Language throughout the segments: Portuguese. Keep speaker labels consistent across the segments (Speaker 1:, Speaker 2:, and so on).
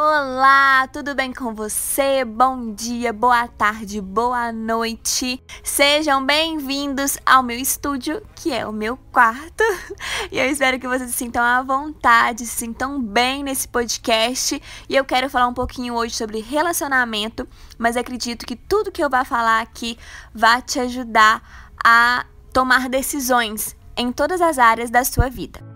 Speaker 1: Olá, tudo bem com você? Bom dia, boa tarde, boa noite. Sejam bem-vindos ao meu estúdio, que é o meu quarto. E eu espero que vocês se sintam à vontade, se sintam bem nesse podcast. E eu quero falar um pouquinho hoje sobre relacionamento, mas acredito que tudo que eu vou falar aqui vai te ajudar a tomar decisões em todas as áreas da sua vida.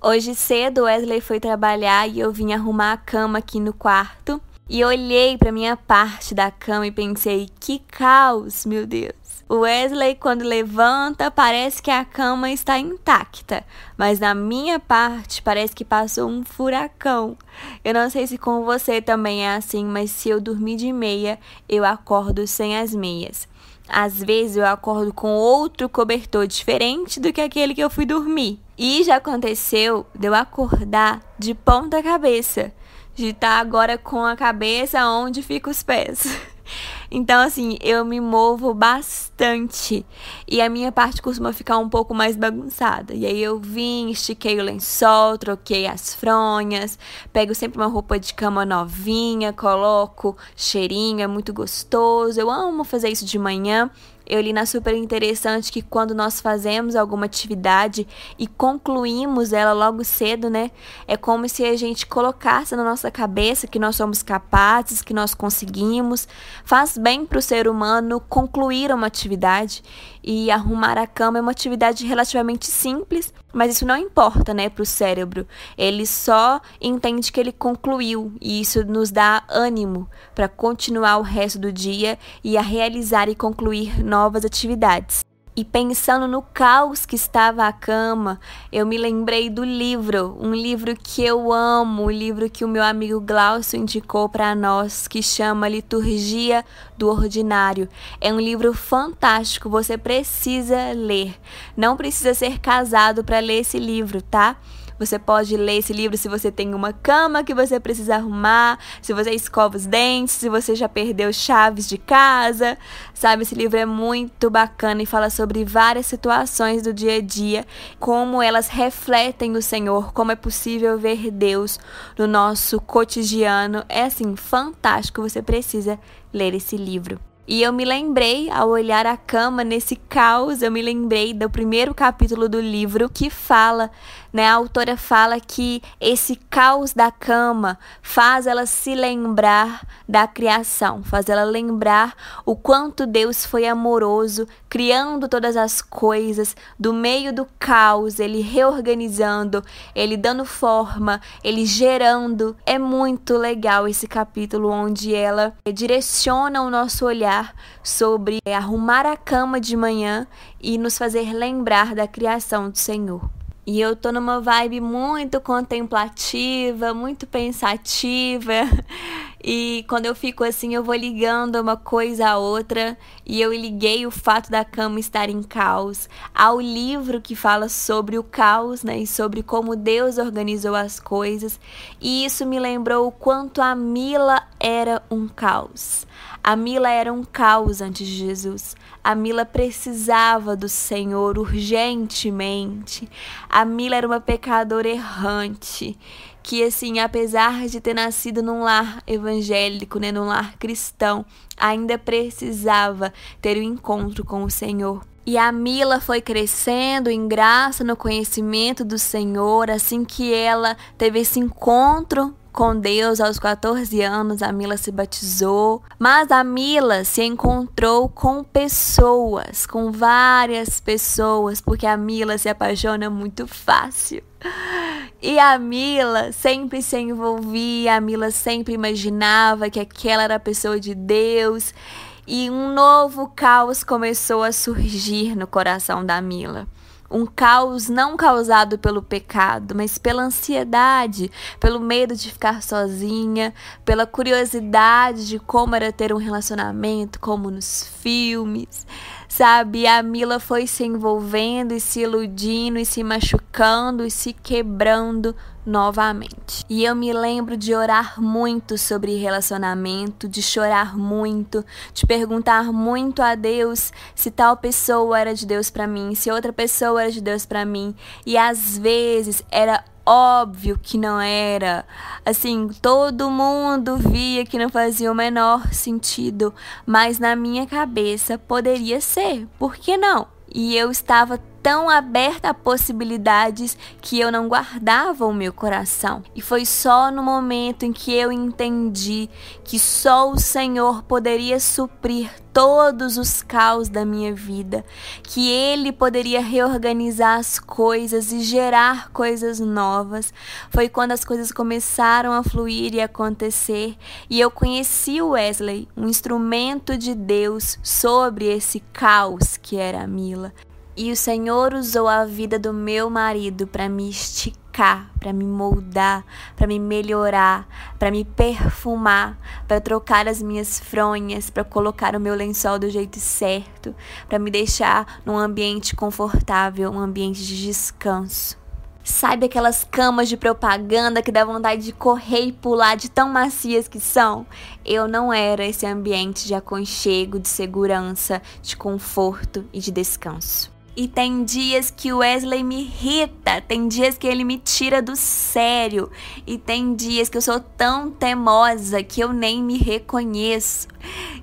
Speaker 1: Hoje cedo, Wesley foi trabalhar e eu vim arrumar a cama aqui no quarto. E olhei para minha parte da cama e pensei: que caos, meu Deus. O Wesley, quando levanta, parece que a cama está intacta, mas na minha parte parece que passou um furacão. Eu não sei se com você também é assim, mas se eu dormir de meia, eu acordo sem as meias. Às vezes eu acordo com outro cobertor diferente do que aquele que eu fui dormir. E já aconteceu de eu acordar de ponta cabeça, de estar agora com a cabeça onde fica os pés. Então, assim, eu me movo bastante. E a minha parte costuma ficar um pouco mais bagunçada. E aí eu vim, estiquei o lençol, troquei as fronhas, pego sempre uma roupa de cama novinha, coloco cheirinho, é muito gostoso. Eu amo fazer isso de manhã. Eu li na super interessante que quando nós fazemos alguma atividade e concluímos ela logo cedo, né? É como se a gente colocasse na nossa cabeça que nós somos capazes, que nós conseguimos. Faz bem para o ser humano concluir uma atividade e arrumar a cama é uma atividade relativamente simples, mas isso não importa, né, para o cérebro. Ele só entende que ele concluiu e isso nos dá ânimo para continuar o resto do dia e a realizar e concluir novas atividades. E pensando no caos que estava a cama, eu me lembrei do livro, um livro que eu amo, um livro que o meu amigo Glaucio indicou para nós, que chama Liturgia do Ordinário. É um livro fantástico, você precisa ler. Não precisa ser casado para ler esse livro, tá? Você pode ler esse livro se você tem uma cama que você precisa arrumar, se você escova os dentes, se você já perdeu chaves de casa. Sabe, esse livro é muito bacana e fala sobre várias situações do dia a dia, como elas refletem o Senhor, como é possível ver Deus no nosso cotidiano. É assim, fantástico, você precisa ler esse livro. E eu me lembrei, ao olhar a cama nesse caos, eu me lembrei do primeiro capítulo do livro que fala, né? A autora fala que esse caos da cama faz ela se lembrar da criação, faz ela lembrar o quanto Deus foi amoroso, criando todas as coisas, do meio do caos, ele reorganizando, ele dando forma, ele gerando. É muito legal esse capítulo onde ela direciona o nosso olhar sobre arrumar a cama de manhã e nos fazer lembrar da criação do Senhor. E eu tô numa vibe muito contemplativa, muito pensativa. E quando eu fico assim, eu vou ligando uma coisa a outra. E eu liguei o fato da cama estar em caos ao livro que fala sobre o caos, né? E sobre como Deus organizou as coisas. E isso me lembrou o quanto a Mila era um caos. A Mila era um caos antes de Jesus. A Mila precisava do Senhor urgentemente. A Mila era uma pecadora errante que assim, apesar de ter nascido num lar evangélico, né, num lar cristão, ainda precisava ter o um encontro com o Senhor. E a Mila foi crescendo em graça no conhecimento do Senhor, assim que ela teve esse encontro com Deus aos 14 anos, a Mila se batizou, mas a Mila se encontrou com pessoas, com várias pessoas, porque a Mila se apaixona muito fácil. E a Mila sempre se envolvia, a Mila sempre imaginava que aquela era a pessoa de Deus. E um novo caos começou a surgir no coração da Mila um caos não causado pelo pecado, mas pela ansiedade, pelo medo de ficar sozinha, pela curiosidade de como era ter um relacionamento, como nos filmes, sabe? A Mila foi se envolvendo e se iludindo e se machucando e se quebrando novamente. E eu me lembro de orar muito sobre relacionamento, de chorar muito, de perguntar muito a Deus se tal pessoa era de Deus para mim, se outra pessoa era de Deus para mim, e às vezes era óbvio que não era. Assim, todo mundo via que não fazia o menor sentido, mas na minha cabeça poderia ser. Por que não? E eu estava tão aberta a possibilidades que eu não guardava o meu coração. E foi só no momento em que eu entendi que só o Senhor poderia suprir todos os caos da minha vida, que Ele poderia reorganizar as coisas e gerar coisas novas. Foi quando as coisas começaram a fluir e acontecer, e eu conheci o Wesley, um instrumento de Deus sobre esse caos que era a Mila. E o Senhor usou a vida do meu marido para me esticar, para me moldar, para me melhorar, para me perfumar, para trocar as minhas fronhas, para colocar o meu lençol do jeito certo, para me deixar num ambiente confortável, um ambiente de descanso. Sabe aquelas camas de propaganda que dá vontade de correr e pular de tão macias que são? Eu não era esse ambiente de aconchego, de segurança, de conforto e de descanso. E tem dias que o Wesley me irrita, tem dias que ele me tira do sério, e tem dias que eu sou tão teimosa que eu nem me reconheço.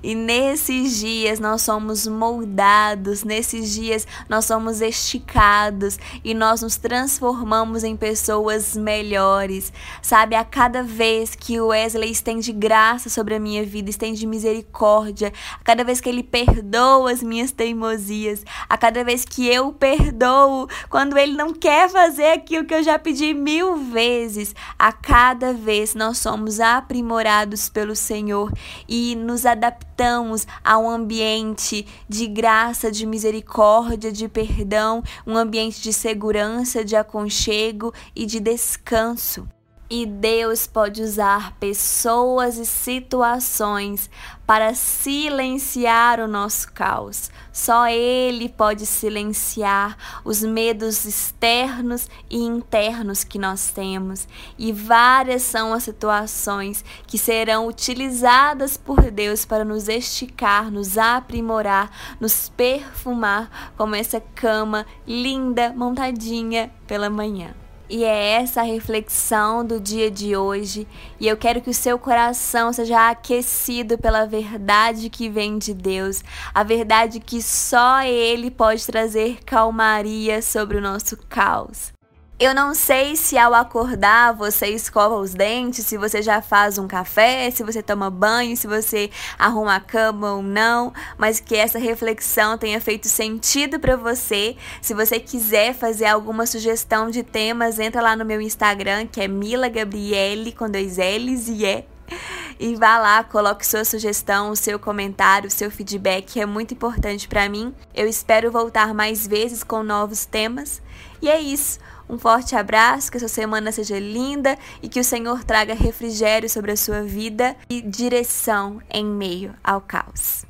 Speaker 1: E nesses dias nós somos moldados, nesses dias nós somos esticados e nós nos transformamos em pessoas melhores. Sabe, a cada vez que o Wesley estende graça sobre a minha vida, estende misericórdia, a cada vez que ele perdoa as minhas teimosias, a cada vez que eu perdoo quando ele não quer fazer aquilo que eu já pedi mil vezes, a cada vez nós somos aprimorados pelo Senhor e nos adaptamos a um ambiente de graça, de misericórdia, de perdão, um ambiente de segurança, de aconchego e de descanso. E Deus pode usar pessoas e situações para silenciar o nosso caos. Só Ele pode silenciar os medos externos e internos que nós temos. E várias são as situações que serão utilizadas por Deus para nos esticar, nos aprimorar, nos perfumar, como essa cama linda montadinha pela manhã. E é essa a reflexão do dia de hoje, e eu quero que o seu coração seja aquecido pela verdade que vem de Deus, a verdade que só Ele pode trazer calmaria sobre o nosso caos. Eu não sei se ao acordar você escova os dentes, se você já faz um café, se você toma banho, se você arruma a cama ou não, mas que essa reflexão tenha feito sentido para você. Se você quiser fazer alguma sugestão de temas, entra lá no meu Instagram, que é Mila Gabriele com dois L's e é e vá lá, coloque sua sugestão, seu comentário, seu feedback, é muito importante para mim. Eu espero voltar mais vezes com novos temas. E é isso. Um forte abraço, que a sua semana seja linda e que o Senhor traga refrigério sobre a sua vida e direção em meio ao caos.